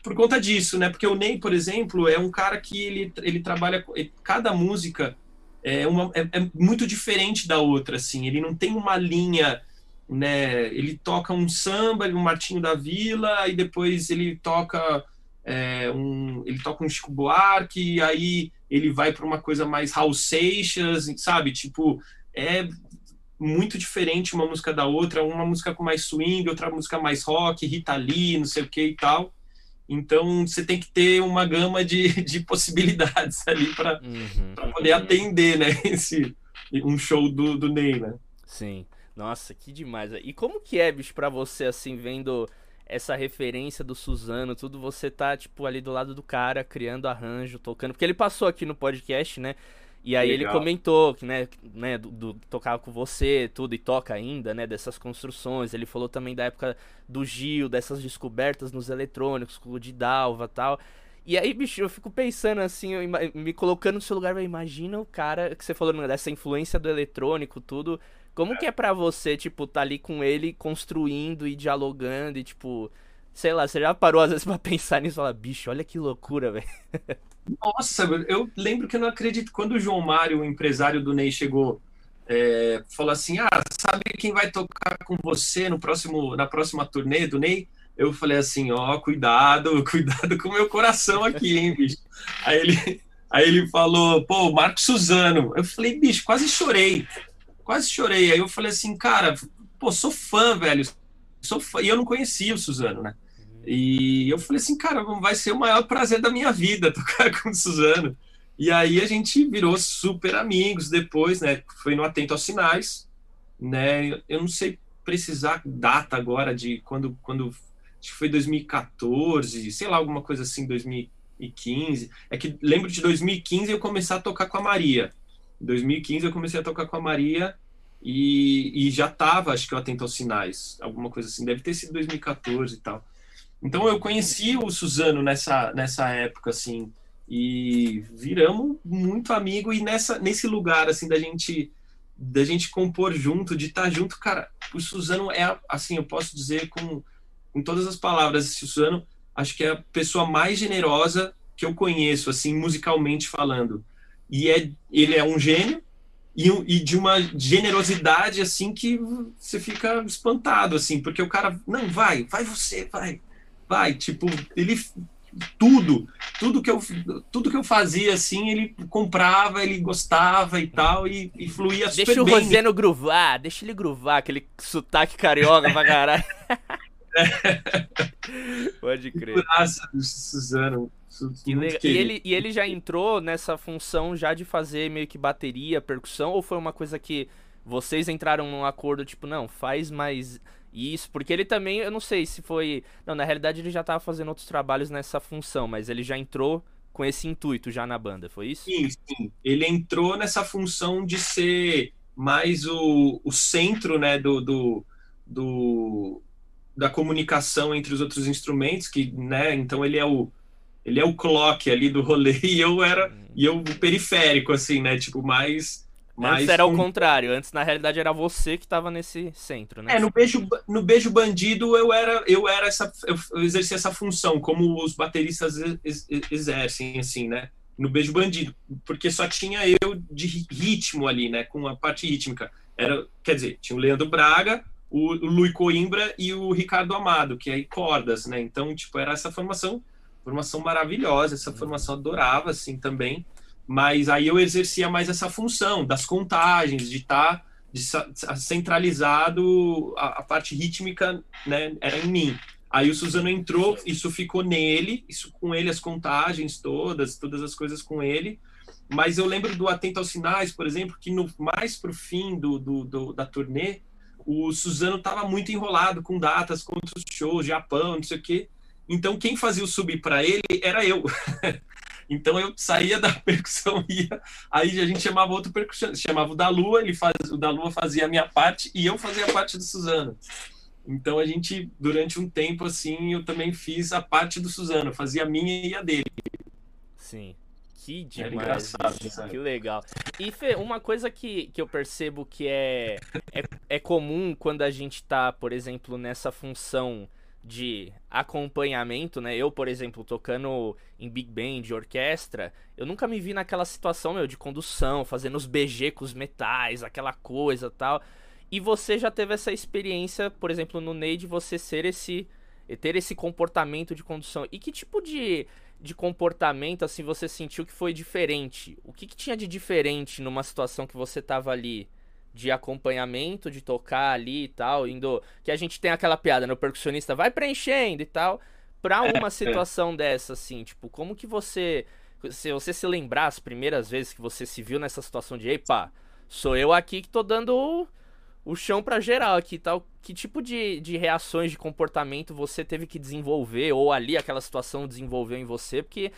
por conta disso, né? Porque o Ney, por exemplo, é um cara que ele, ele trabalha cada música é, uma, é, é muito diferente da outra, assim. Ele não tem uma linha, né? Ele toca um samba, um Martinho da Vila, e depois ele toca é, um, ele toca um Chico Buarque, e aí ele vai para uma coisa mais Raul Seixas, sabe? Tipo, é muito diferente uma música da outra, uma música com mais swing, outra música mais rock, Rita Lee, não sei o que e tal. Então você tem que ter uma gama de, de possibilidades ali para uhum. poder atender, né? Esse, um show do, do Ney, né? Sim. Nossa, que demais. E como que é, bicho, pra você, assim, vendo essa referência do Suzano, tudo, você tá, tipo, ali do lado do cara, criando arranjo, tocando. Porque ele passou aqui no podcast, né? E aí Legal. ele comentou que, né, né do, do, tocava com você, tudo, e toca ainda, né, dessas construções. Ele falou também da época do Gil, dessas descobertas nos eletrônicos, com o de Dalva tal. E aí, bicho, eu fico pensando assim, me colocando no seu lugar, imagina o cara que você falou né, dessa influência do eletrônico, tudo. Como é. que é para você, tipo, tá ali com ele construindo e dialogando e, tipo, sei lá, você já parou às vezes pra pensar nisso e falar, bicho, olha que loucura, velho. Nossa, eu lembro que eu não acredito. Quando o João Mário, o empresário do Ney, chegou, é, falou assim: Ah, sabe quem vai tocar com você no próximo, na próxima turnê do Ney? Eu falei assim: Ó, oh, cuidado, cuidado com o meu coração aqui, hein, bicho. Aí ele, aí ele falou: Pô, Marco Suzano. Eu falei: Bicho, quase chorei, quase chorei. Aí eu falei assim: Cara, pô, sou fã, velho, sou fã. E eu não conhecia o Suzano, né? E eu falei assim, cara, vai ser o maior prazer da minha vida tocar com o Suzano. E aí a gente virou super amigos depois, né? Foi no Atento aos Sinais, né? Eu não sei precisar data agora de quando, quando acho que foi 2014, sei lá, alguma coisa assim, 2015. É que lembro de 2015 eu comecei a tocar com a Maria. Em 2015 eu comecei a tocar com a Maria e, e já tava, acho que eu atento aos sinais, alguma coisa assim, deve ter sido 2014 e tal. Então eu conheci o Suzano nessa, nessa época, assim, e viramos muito amigo e nessa, nesse lugar, assim, da gente da gente compor junto, de estar junto, cara, o Suzano é, assim, eu posso dizer com, com todas as palavras, o Suzano acho que é a pessoa mais generosa que eu conheço, assim, musicalmente falando. E é, ele é um gênio, e, e, de uma generosidade assim que você fica espantado assim porque o cara não vai vai você vai vai, tipo, ele tudo, tudo que eu tudo que eu fazia assim, ele comprava, ele gostava e tal e, e fluía super deixa bem. Deixa o Roseno gruvar, deixa ele gruvar aquele sotaque carioca pra caralho. Pode crer. Nossa, Suzano. E, e, ele, e ele já entrou nessa função já de fazer meio que bateria, percussão, ou foi uma coisa que vocês entraram num acordo, tipo, não, faz mais isso, porque ele também, eu não sei se foi. Não, na realidade ele já estava fazendo outros trabalhos nessa função, mas ele já entrou com esse intuito já na banda, foi isso? Sim, sim. Ele entrou nessa função de ser mais o, o centro, né, do, do, do, da comunicação entre os outros instrumentos, que, né, então ele é o ele é o clock ali do rolê e eu era uhum. e eu o periférico assim, né, tipo mais mas Antes era o contrário, antes na realidade era você que estava nesse centro, né? É, no beijo, no beijo bandido eu era eu era essa eu exercia essa função como os bateristas exercem assim, né? No beijo bandido, porque só tinha eu de ritmo ali, né, com a parte rítmica. Era, quer dizer, tinha o Leandro Braga, o, o Lui Coimbra e o Ricardo Amado, que é cordas, né? Então, tipo, era essa formação, formação maravilhosa, essa formação adorava assim também mas aí eu exercia mais essa função das contagens, de estar tá, centralizado a, a, parte rítmica, né, era em mim. Aí o Suzano entrou, isso ficou nele, isso com ele, as contagens todas, todas as coisas com ele. Mas eu lembro do Atento aos Sinais, por exemplo, que no mais pro fim do, do, do da turnê, o Suzano estava muito enrolado com datas, com outros shows, Japão, não sei o quê. Então quem fazia o subir para ele era eu. então eu saía da percussão ia, aí a gente chamava outro percussionista, chamava o da Lua, ele faz, o da Lua fazia a minha parte e eu fazia a parte do Suzano. Então a gente durante um tempo assim, eu também fiz a parte do Suzano, fazia a minha e a dele. Sim. Que demais. que legal. E Fê, uma coisa que, que eu percebo que é, é, é comum quando a gente tá, por exemplo, nessa função de acompanhamento, né? Eu, por exemplo, tocando em big band, orquestra, eu nunca me vi naquela situação, meu, de condução, fazendo os BG com os metais, aquela coisa tal. E você já teve essa experiência, por exemplo, no Ney, de você ser esse ter esse comportamento de condução. E que tipo de de comportamento assim você sentiu que foi diferente? O que, que tinha de diferente numa situação que você tava ali? De acompanhamento, de tocar ali e tal, indo. Que a gente tem aquela piada, né? O percussionista vai preenchendo e tal. Pra é, uma é. situação dessa, assim, tipo, como que você. Se você se lembrar as primeiras vezes que você se viu nessa situação de, epa, sou eu aqui que tô dando o, o chão pra geral aqui e tal. Que tipo de, de reações de comportamento você teve que desenvolver, ou ali aquela situação desenvolveu em você, porque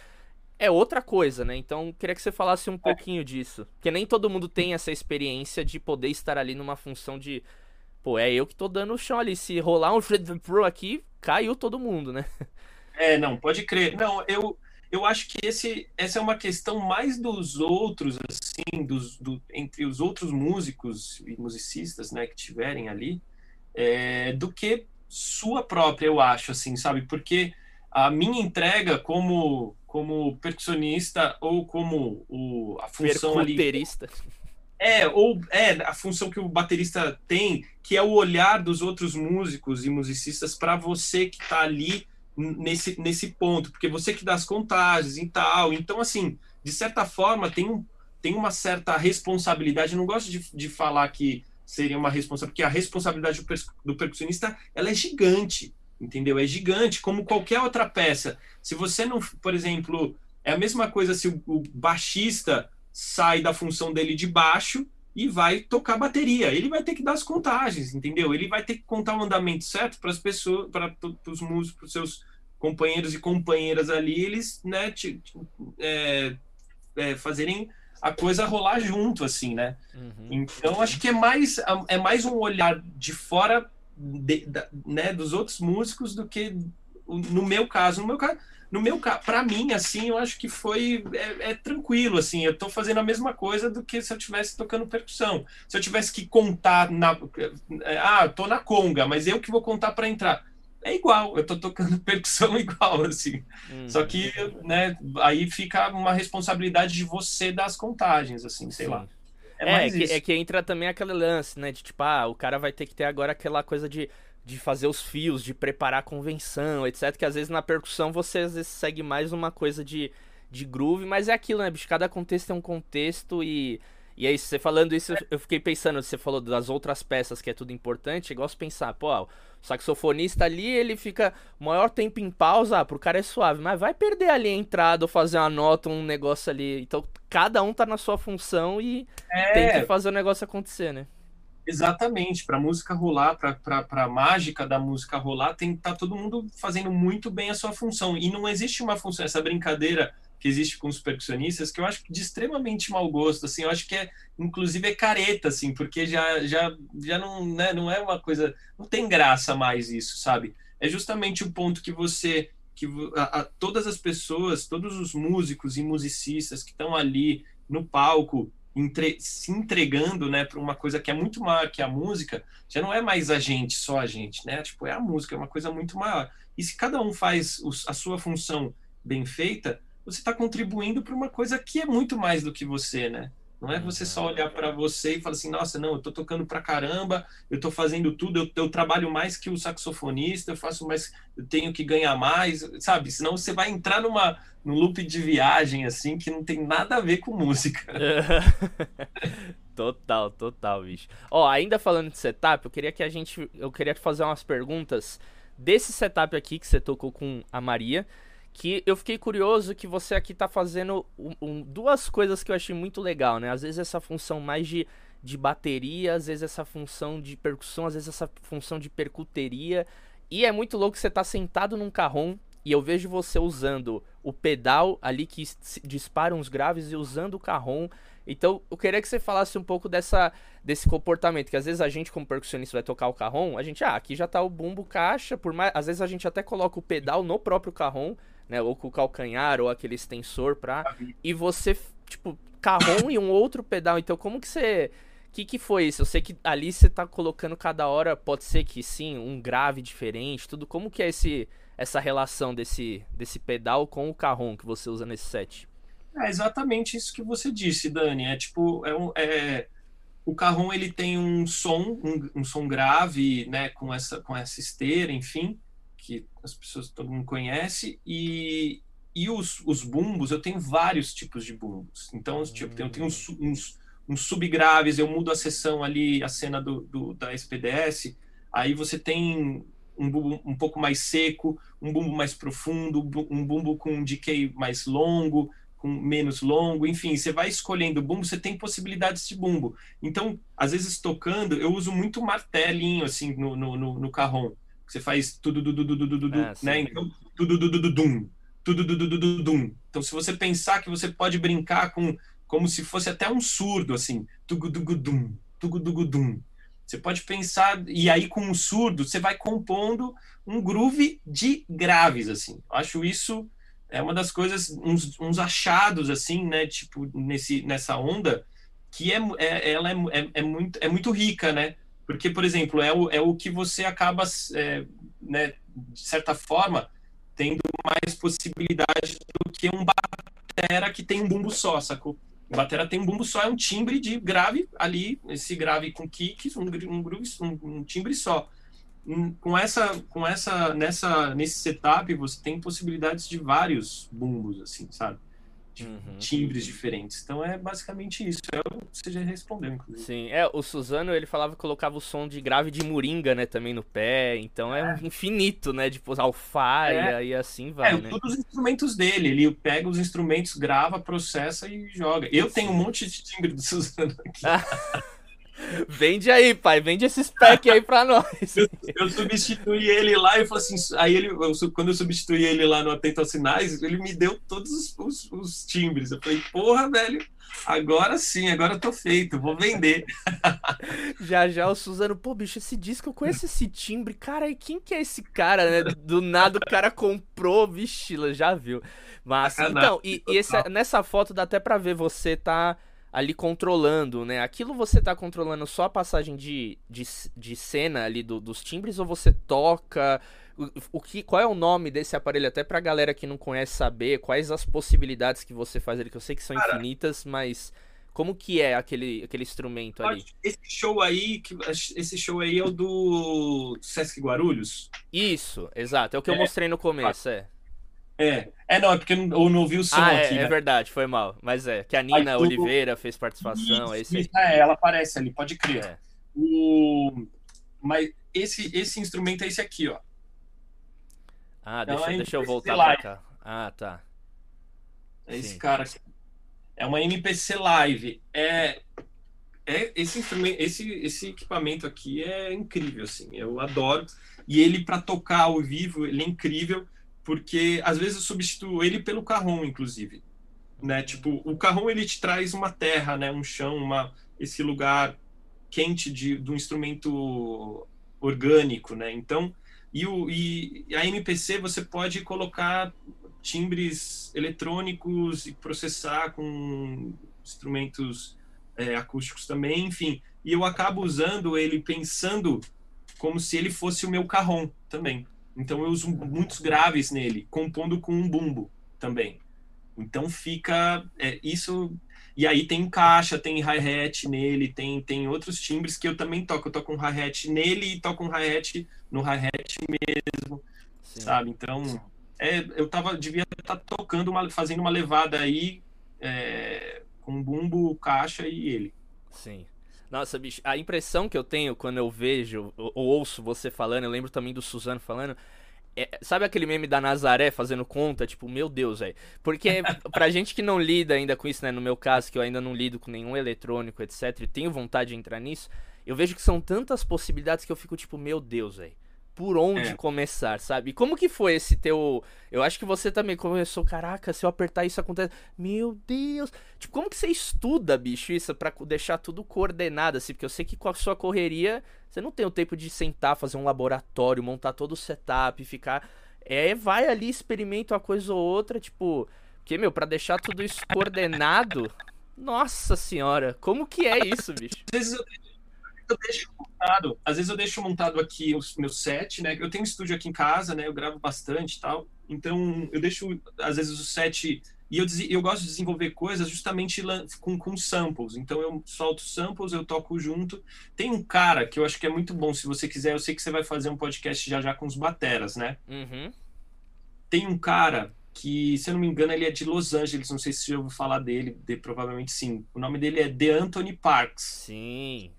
é outra coisa, né? Então, queria que você falasse um é. pouquinho disso. Porque nem todo mundo tem essa experiência de poder estar ali numa função de. Pô, é eu que tô dando o chão ali. Se rolar um Fred Pro aqui, caiu todo mundo, né? É, não, pode crer. Não, eu, eu acho que esse, essa é uma questão mais dos outros, assim, dos, do, entre os outros músicos e musicistas, né, que tiverem ali, é, do que sua própria, eu acho, assim, sabe? Porque a minha entrega como como percussionista ou como o, a função ali é ou é a função que o baterista tem que é o olhar dos outros músicos e musicistas para você que está ali nesse, nesse ponto, porque você que dá as contagens e tal. Então, assim, de certa forma, tem, um, tem uma certa responsabilidade. Eu não gosto de, de falar que seria uma responsabilidade, porque a responsabilidade do, do percussionista ela é gigante, entendeu? É gigante, como qualquer outra peça. Se você não, por exemplo, é a mesma coisa se o, o baixista sai da função dele de baixo e vai tocar bateria. Ele vai ter que dar as contagens, entendeu? Ele vai ter que contar o andamento certo para as pessoas, para os músicos, para os seus companheiros e companheiras ali, eles, né, te, é, é, fazerem a coisa rolar junto, assim, né? Uhum. Então, acho que é mais, é mais um olhar de fora de, da, né, dos outros músicos do que no meu caso. No meu caso, no meu para mim, assim, eu acho que foi é, é, tranquilo, assim. Eu tô fazendo a mesma coisa do que se eu tivesse tocando percussão. Se eu tivesse que contar na, é, ah, tô na conga, mas eu que vou contar para entrar. É igual, eu tô tocando percussão igual, assim. Hum. Só que, né, aí fica uma responsabilidade de você das contagens, assim, sei Sim. lá. É, é, que, é, que, entra também aquele lance, né? De tipo, ah, o cara vai ter que ter agora aquela coisa de de fazer os fios, de preparar a convenção, etc. Que às vezes na percussão você às vezes segue mais uma coisa de, de groove, mas é aquilo, né, bicho? Cada contexto é um contexto e. E aí, você falando isso, eu fiquei pensando, você falou das outras peças que é tudo importante, eu gosto de pensar, pô, saxofonista ali, ele fica maior tempo em pausa, ah, pro cara é suave, mas vai perder ali a entrada ou fazer uma nota, um negócio ali. Então, cada um tá na sua função e é... tem que fazer o negócio acontecer, né? Exatamente, para música rolar, para a mágica da música rolar, tem tá todo mundo fazendo muito bem a sua função. E não existe uma função, essa brincadeira que existe com os percussionistas, que eu acho de extremamente mau gosto, assim, eu acho que é, inclusive, é careta, assim, porque já, já, já não, né, não é uma coisa, não tem graça mais isso, sabe? É justamente o ponto que você, que a, a, todas as pessoas, todos os músicos e musicistas que estão ali no palco, entre, se entregando, né, para uma coisa que é muito maior que a música, já não é mais a gente, só a gente, né? Tipo, é a música, é uma coisa muito maior. E se cada um faz a sua função bem feita, você está contribuindo para uma coisa que é muito mais do que você, né? Não é você só olhar para você e falar assim, nossa, não, eu tô tocando pra caramba, eu tô fazendo tudo, eu, eu, trabalho mais que o saxofonista, eu faço mais, eu tenho que ganhar mais, sabe? Senão você vai entrar numa num loop de viagem assim que não tem nada a ver com música. total, total, bicho. Ó, ainda falando de setup, eu queria que a gente, eu queria fazer umas perguntas desse setup aqui que você tocou com a Maria, que eu fiquei curioso que você aqui tá fazendo um, um, duas coisas que eu achei muito legal, né? Às vezes essa função mais de, de bateria, às vezes essa função de percussão, às vezes essa função de percuteria. E é muito louco você tá sentado num carrom e eu vejo você usando o pedal ali que dispara uns graves e usando o carrom. Então, eu queria que você falasse um pouco dessa, desse comportamento, que às vezes a gente, como percussionista, vai tocar o carrom, a gente, ah, aqui já tá o bumbo caixa, por mais, às vezes a gente até coloca o pedal no próprio carrom, né? Ou com o calcanhar, ou aquele extensor pra. E você, tipo, carrom e um outro pedal. Então, como que você. O que, que foi isso? Eu sei que ali você tá colocando cada hora, pode ser que sim, um grave diferente, tudo. Como que é esse, essa relação desse, desse pedal com o carrom que você usa nesse set? É exatamente isso que você disse, Dani. É tipo, é, um, é o carrom ele tem um som, um, um, som grave, né, com essa com essa esteira, enfim que as pessoas todo mundo conhece e e os, os bumbos eu tenho vários tipos de bumbos então tipo eu tenho uns, uns, uns subgraves eu mudo a seção ali a cena do, do da SPDS aí você tem um bumbo um pouco mais seco um bumbo mais profundo um bumbo com um decay mais longo com menos longo, enfim, você vai escolhendo bumbo, você tem possibilidades de bumbo. Então, às vezes tocando, eu uso muito martelinho assim no, no, no, no carrom você faz tudo du, du, du, é, né? Então, tudo du, du, dum, tudo du, du, dum. Então, se você pensar que você pode brincar com como se fosse até um surdo assim, tugu du, dum, tugu du, dum. Você pode pensar e aí com um surdo você vai compondo um groove de graves assim. Eu acho isso é uma das coisas uns, uns achados assim, né, tipo nesse nessa onda que é, é ela é, é, é muito é muito rica, né? Porque, por exemplo, é o, é o que você acaba, é, né, de certa forma, tendo mais possibilidade do que um batera que tem um bumbo só, sacou? O batera tem um bumbo só, é um timbre de grave ali, esse grave com kicks, um, um, um, um timbre só. Hum, com essa, com essa, nessa, nesse setup, você tem possibilidades de vários bumbos, assim, sabe? Uhum. timbres diferentes. Então é basicamente isso. É o que você já respondeu, inclusive. Sim, é, o Suzano ele falava que colocava o som de grave de moringa, né, também no pé. Então é, é infinito, né? Tipo, alfaia é. e assim vai. É, né? todos os instrumentos dele. Ele pega os instrumentos, grava, processa e joga. Eu Sim. tenho um monte de timbre do Suzano aqui. Vende aí, pai. Vende esse pack aí pra nós. Eu, eu substituí ele lá e falei assim. Aí ele, eu, quando eu substituí ele lá no Atento aos Sinais, ele me deu todos os, os, os, timbres. Eu falei, porra, velho, agora sim, agora eu tô feito, vou vender. Já já o Suzano, pô, bicho, esse disco eu conheço esse timbre. Cara, e quem que é esse cara, né? Do nada o cara comprou, vixe, já viu. Mas, então, e, e esse, nessa foto dá até pra ver você tá ali controlando, né? Aquilo você tá controlando só a passagem de, de, de cena ali do, dos timbres ou você toca? O, o, que, qual é o nome desse aparelho? Até pra galera que não conhece saber quais as possibilidades que você faz ali, que eu sei que são Cara, infinitas, mas como que é aquele, aquele instrumento ali? Esse show aí, esse show aí é o do Sesc Guarulhos? Isso, exato. É o que é, eu mostrei no começo, é. É, é não, é porque eu não ouvi o som ah, é, aqui. É, né? verdade, foi mal. Mas é, que a Nina Oliveira fez participação. Isso, é isso é, ela aparece ali, pode crer. É. O... Mas esse, esse instrumento é esse aqui, ó. Ah, deixa, então, deixa eu voltar pra cá. Ah, tá. É esse Sim. cara aqui. É uma MPC Live. É, é esse instrumento, esse, esse equipamento aqui é incrível, assim. Eu adoro. E ele, para tocar ao vivo, ele é incrível porque às vezes eu substituo ele pelo carrom, inclusive. Né? Tipo, o carrom ele te traz uma terra, né? um chão, uma, esse lugar quente de, do instrumento orgânico, né? Então, e, o, e a MPC você pode colocar timbres eletrônicos e processar com instrumentos é, acústicos também, enfim. E eu acabo usando ele pensando como se ele fosse o meu carrom também. Então eu uso muitos graves nele, compondo com um bumbo também. Então fica é, isso. E aí tem caixa, tem hi-hat nele, tem, tem outros timbres que eu também toco. Eu toco um hi-hat nele e toco um hi-hat no hi-hat mesmo, Sim. sabe? Então é, eu tava, devia estar tá tocando, uma, fazendo uma levada aí é, com bumbo, caixa e ele. Sim. Nossa, bicho, a impressão que eu tenho quando eu vejo ou ouço você falando, eu lembro também do Suzano falando, é, sabe aquele meme da Nazaré fazendo conta? Tipo, meu Deus, velho. Porque pra gente que não lida ainda com isso, né? No meu caso, que eu ainda não lido com nenhum eletrônico, etc., e tenho vontade de entrar nisso, eu vejo que são tantas possibilidades que eu fico tipo, meu Deus, velho por onde é. começar, sabe? E como que foi esse teu. Eu acho que você também começou, caraca, se eu apertar isso acontece. Meu Deus! Tipo, como que você estuda, bicho, isso pra deixar tudo coordenado, assim? Porque eu sei que com a sua correria, você não tem o tempo de sentar, fazer um laboratório, montar todo o setup, ficar. É, vai ali, experimenta uma coisa ou outra, tipo. Porque, meu, pra deixar tudo isso coordenado. Nossa senhora, como que é isso, bicho? Às vezes eu eu deixo montado. Às vezes eu deixo montado aqui o meu set, né? Eu tenho um estúdio aqui em casa, né? Eu gravo bastante e tal. Então eu deixo, às vezes, o set. E eu, eu gosto de desenvolver coisas justamente com, com samples. Então eu solto samples, eu toco junto. Tem um cara que eu acho que é muito bom, se você quiser. Eu sei que você vai fazer um podcast já já com os bateras, né? Uhum. Tem um cara que, se eu não me engano, ele é de Los Angeles. Não sei se você ouviu falar dele, de, provavelmente sim. O nome dele é The Anthony Parks. Sim.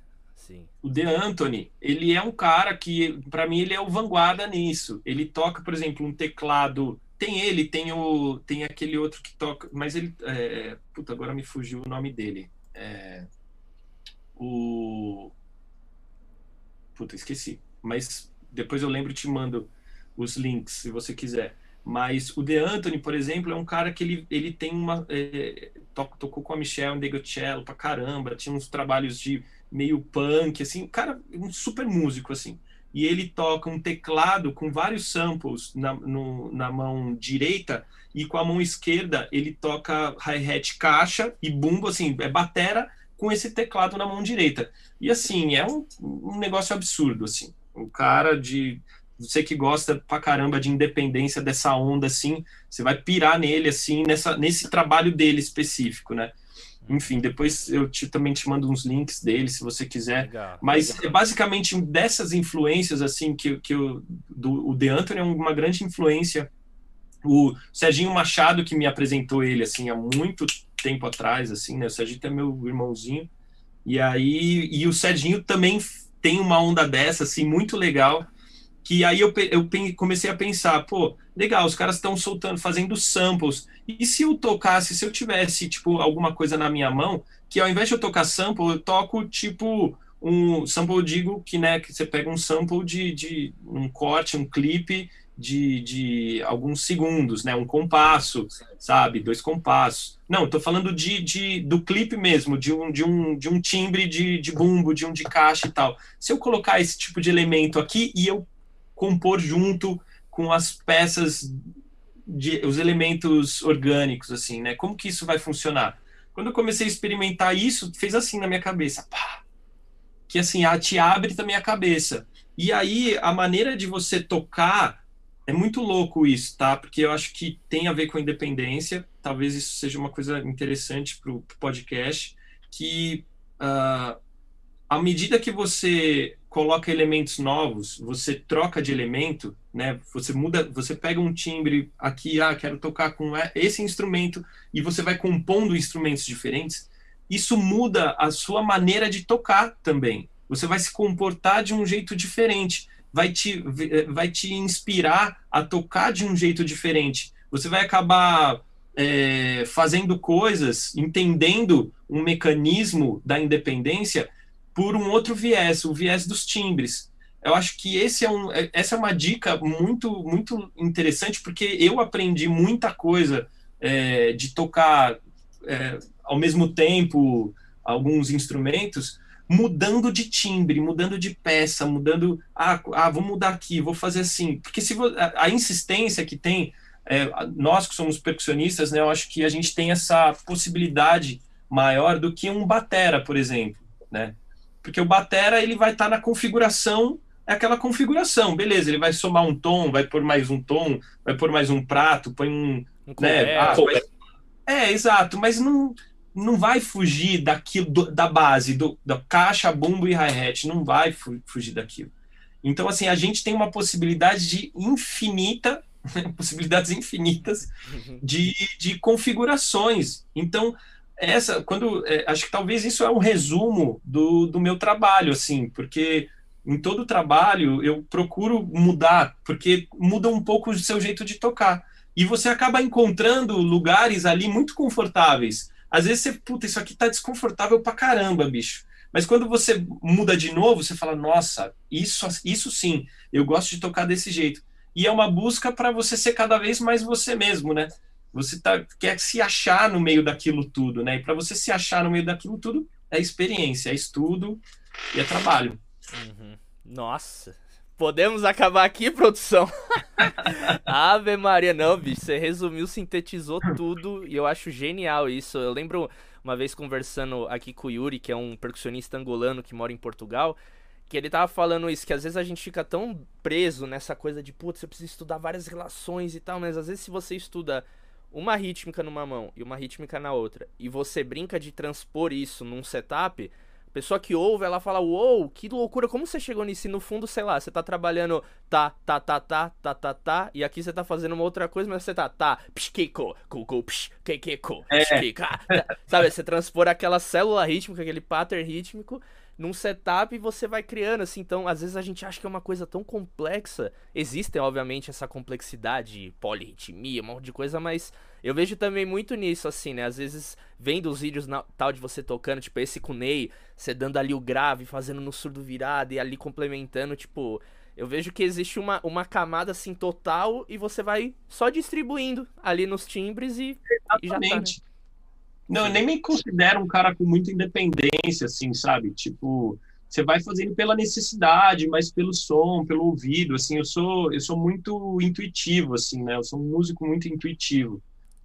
Sim. O De Anthony, ele é um cara que, para mim, ele é o vanguarda nisso. Ele toca, por exemplo, um teclado. Tem ele, tem o, tem aquele outro que toca, mas ele, é, puta, agora me fugiu o nome dele. É, o, puta, esqueci. Mas depois eu lembro e te mando os links, se você quiser. Mas o De Anthony, por exemplo, é um cara que ele, ele tem uma. É, tocou com a Michelle Ndegocello pra caramba, tinha uns trabalhos de meio punk, assim, cara, um super músico, assim. E ele toca um teclado com vários samples na, no, na mão direita e com a mão esquerda ele toca hi-hat caixa e bumbo, assim, é batera com esse teclado na mão direita. E assim, é um, um negócio absurdo, assim. O cara de você que gosta pra caramba de independência dessa onda assim, você vai pirar nele assim, nessa nesse trabalho dele específico, né? Enfim, depois eu te, também te mando uns links dele, se você quiser. Legal, Mas legal. é basicamente dessas influências, assim, que, que eu, do, o De Anthony é uma grande influência. O Serginho Machado, que me apresentou ele, assim, há muito tempo atrás, assim, né? O Serginho é meu irmãozinho. E aí, e o Serginho também tem uma onda dessa, assim, muito legal que aí eu, eu comecei a pensar, pô, legal, os caras estão soltando, fazendo samples. E se eu tocasse, se eu tivesse, tipo, alguma coisa na minha mão, que ao invés de eu tocar sample, eu toco, tipo, um sample, digo que, né, que você pega um sample de, de um corte, um clipe de, de alguns segundos, né, um compasso, sabe, dois compassos. Não, estou falando de, de, do clipe mesmo, de um, de um, de um timbre de, de bumbo, de um de caixa e tal. Se eu colocar esse tipo de elemento aqui e eu compor junto com as peças de, os elementos orgânicos assim, né? Como que isso vai funcionar? Quando eu comecei a experimentar isso, fez assim na minha cabeça, pá, que assim, a te abre também a cabeça. E aí a maneira de você tocar é muito louco isso, tá? Porque eu acho que tem a ver com independência. Talvez isso seja uma coisa interessante para o podcast, que uh, à medida que você coloca elementos novos, você troca de elemento, né? Você muda, você pega um timbre aqui, ah, quero tocar com esse instrumento e você vai compondo instrumentos diferentes. Isso muda a sua maneira de tocar também. Você vai se comportar de um jeito diferente, vai te vai te inspirar a tocar de um jeito diferente. Você vai acabar é, fazendo coisas, entendendo um mecanismo da independência por um outro viés, o viés dos timbres. Eu acho que esse é um, é, essa é uma dica muito, muito interessante, porque eu aprendi muita coisa é, de tocar é, ao mesmo tempo alguns instrumentos, mudando de timbre, mudando de peça, mudando. Ah, ah vou mudar aqui, vou fazer assim. Porque se a, a insistência que tem, é, nós que somos percussionistas, né, eu acho que a gente tem essa possibilidade maior do que um batera, por exemplo, né? Porque o batera ele vai estar tá na configuração, é aquela configuração, beleza, ele vai somar um tom, vai pôr mais um tom, vai pôr mais um prato, põe um, um né, ah, é, exato, mas não não vai fugir daquilo do, da base do, da caixa, bumbo e hi-hat, não vai fu fugir daquilo. Então assim, a gente tem uma possibilidade de infinita possibilidades infinitas uhum. de, de configurações. Então, essa, quando é, acho que talvez isso é um resumo do, do meu trabalho, assim, porque em todo trabalho eu procuro mudar, porque muda um pouco o seu jeito de tocar. E você acaba encontrando lugares ali muito confortáveis. Às vezes você, puta, isso aqui tá desconfortável pra caramba, bicho. Mas quando você muda de novo, você fala, nossa, isso, isso sim, eu gosto de tocar desse jeito. E é uma busca para você ser cada vez mais você mesmo, né? Você tá, quer se achar no meio daquilo tudo, né? E para você se achar no meio daquilo tudo, é experiência, é estudo e é trabalho. Uhum. Nossa, Podemos acabar aqui, produção? Ave Maria, não, bicho. Você resumiu, sintetizou tudo e eu acho genial isso. Eu lembro uma vez conversando aqui com o Yuri, que é um percussionista angolano que mora em Portugal, que ele tava falando isso, que às vezes a gente fica tão preso nessa coisa de, putz, você precisa estudar várias relações e tal, mas às vezes se você estuda uma rítmica numa mão e uma rítmica na outra, e você brinca de transpor isso num setup, a pessoa que ouve, ela fala, uou, que loucura, como você chegou nisso? E no fundo, sei lá, você tá trabalhando tá, tá, tá, tá, tá, tá, tá, e aqui você tá fazendo uma outra coisa, mas você tá, tá, pshkeko, kuku, psh, kekeko, pshkeka, sabe? Você transpor aquela célula rítmica, aquele pattern rítmico, num setup e você vai criando, assim. Então, às vezes a gente acha que é uma coisa tão complexa. Existem, obviamente, essa complexidade, polirritmia, um monte de coisa, mas eu vejo também muito nisso, assim, né? Às vezes, vendo os vídeos na, tal de você tocando, tipo, esse com Ney, você dando ali o grave, fazendo no surdo virado e ali complementando, tipo. Eu vejo que existe uma, uma camada assim total e você vai só distribuindo ali nos timbres e, e já tá. Né? Não, eu nem me considero um cara com muita independência, assim, sabe? Tipo, você vai fazendo pela necessidade, mas pelo som, pelo ouvido, assim, eu sou eu sou muito intuitivo, assim, né? Eu sou um músico muito intuitivo,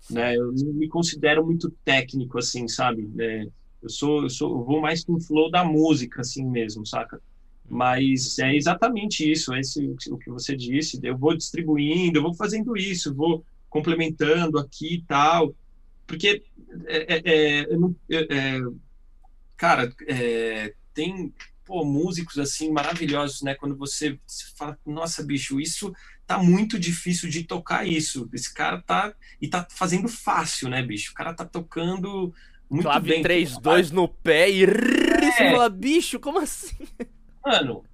né? Eu não me considero muito técnico, assim, sabe? É, eu sou eu sou eu vou mais com o flow da música, assim mesmo, saca? Mas é exatamente isso, esse o que você disse. Eu vou distribuindo, eu vou fazendo isso, vou complementando aqui e tal porque, é, é, é, é cara, é, tem pô, músicos assim maravilhosos, né? Quando você, você fala, nossa, bicho, isso tá muito difícil de tocar isso. Esse cara tá e tá fazendo fácil, né, bicho? O cara tá tocando muito Clave bem. 3 2 no pé e é. você fala, bicho, como assim? Mano,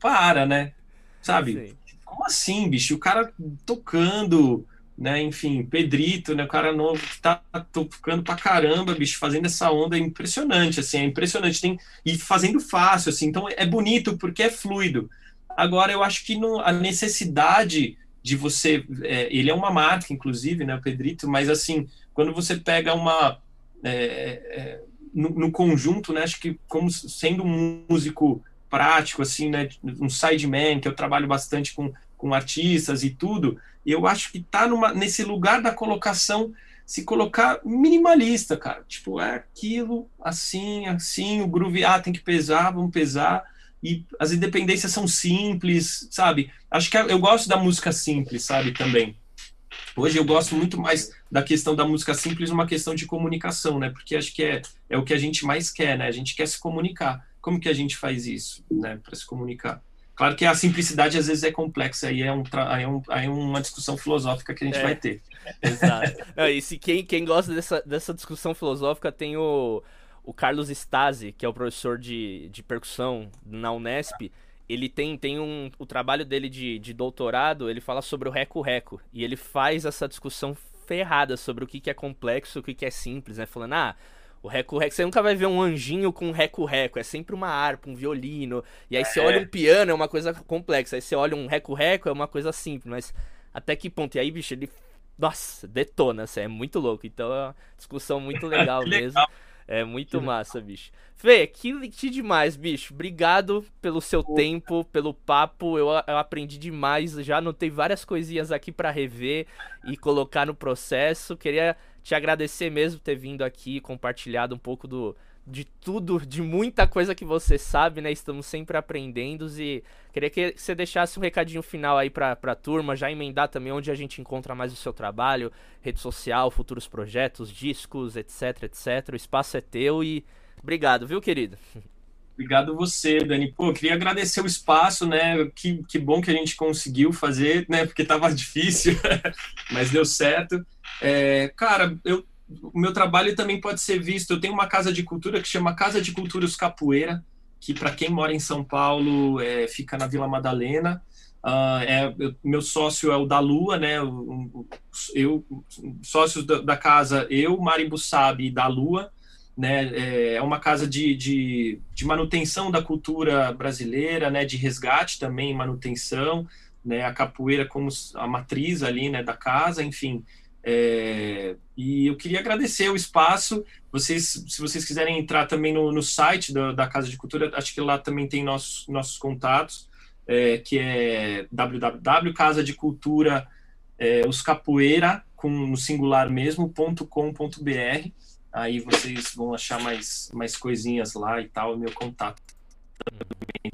para, né? Sabe? Como assim, bicho? O cara tocando né? Enfim, Pedrito, né? O cara novo que tá tocando pra caramba, bicho, fazendo essa onda é impressionante, assim, é impressionante. Tem, e fazendo fácil, assim, então é bonito porque é fluido. Agora, eu acho que no, a necessidade de você. É, ele é uma marca, inclusive, né, o Pedrito, mas assim, quando você pega uma. É, é, no, no, conjunto, né? Acho que como sendo um músico prático, assim, né? Um sideman, que eu trabalho bastante com, com artistas e tudo, eu acho que tá numa, nesse lugar da colocação, se colocar minimalista, cara. Tipo, é aquilo, assim, assim, o groove, ah, tem que pesar, vamos pesar. E as independências são simples, sabe? Acho que eu gosto da música simples, sabe, também. Hoje eu gosto muito mais da questão da música simples, uma questão de comunicação, né? Porque acho que é, é o que a gente mais quer, né? A gente quer se comunicar. Como que a gente faz isso, né? Para se comunicar? Claro que a simplicidade às vezes é complexa, aí é, um, aí é, um, aí é uma discussão filosófica que a gente é, vai ter. Exato. e se quem, quem gosta dessa, dessa discussão filosófica tem o, o Carlos Stasi, que é o professor de, de percussão na Unesp. Ele tem, tem um. O trabalho dele de, de doutorado, ele fala sobre o reco-reco. E ele faz essa discussão ferrada sobre o que, que é complexo, o que, que é simples, né? Falando, ah, o reco-reco, você nunca vai ver um anjinho com reco-reco, é sempre uma harpa, um violino. E aí você olha é. um piano, é uma coisa complexa. Aí você olha um reco-reco, é uma coisa simples. Mas até que ponto? E aí, bicho, ele. Nossa, detona, assim, é muito louco. Então é uma discussão muito legal mesmo. É muito massa, bicho. Fê, que, que demais, bicho. Obrigado pelo seu tempo, pelo papo. Eu, eu aprendi demais. Já anotei várias coisinhas aqui para rever e colocar no processo. Queria te agradecer mesmo ter vindo aqui, compartilhado um pouco do, de tudo, de muita coisa que você sabe, né? Estamos sempre aprendendo e queria que você deixasse um recadinho final aí pra, pra turma, já emendar também onde a gente encontra mais o seu trabalho, rede social, futuros projetos, discos, etc, etc. O espaço é teu e obrigado, viu, querido? Obrigado você, Dani. Pô, queria agradecer o espaço, né? Que, que bom que a gente conseguiu fazer, né? Porque tava difícil, mas deu certo. É, cara, eu o meu trabalho também pode ser visto. Eu tenho uma casa de cultura que chama Casa de Culturas Capoeira, que para quem mora em São Paulo é, fica na Vila Madalena. Uh, é, eu, meu sócio é o da Lua, né? Eu, sócios da, da casa, eu, Mari Bussabi e da Lua, né? É, uma casa de, de, de, manutenção da cultura brasileira, né? De resgate também, manutenção, né? A capoeira como a matriz ali, né? Da casa, enfim. É, e eu queria agradecer o espaço. Vocês, se vocês quiserem entrar também no, no site da, da, Casa de Cultura, acho que lá também tem nossos, nossos contatos, é, que é www.casadecultura é, os capoeira com no singular mesmo .com.br. Aí vocês vão achar mais mais coisinhas lá e tal, meu contato. Também tem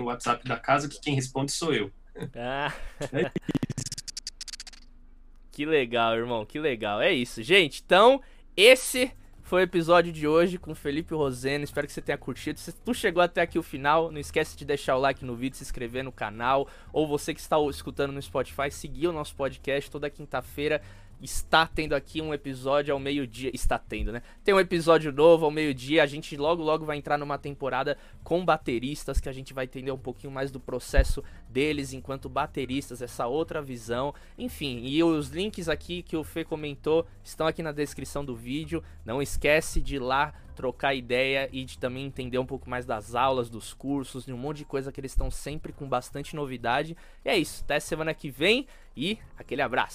o WhatsApp da casa que quem responde sou eu. Ah. É que legal, irmão, que legal. É isso, gente. Então, esse foi o episódio de hoje com Felipe Roseno. Espero que você tenha curtido. Se tu chegou até aqui o final, não esquece de deixar o like no vídeo, se inscrever no canal. Ou você que está escutando no Spotify, seguir o nosso podcast toda quinta-feira está tendo aqui um episódio ao meio-dia. Está tendo, né? Tem um episódio novo ao meio-dia. A gente logo, logo vai entrar numa temporada com bateristas, que a gente vai entender um pouquinho mais do processo deles enquanto bateristas, essa outra visão. Enfim, e os links aqui que o Fê comentou estão aqui na descrição do vídeo. Não esquece de ir lá trocar ideia e de também entender um pouco mais das aulas, dos cursos, de um monte de coisa que eles estão sempre com bastante novidade. E é isso, até semana que vem e aquele abraço.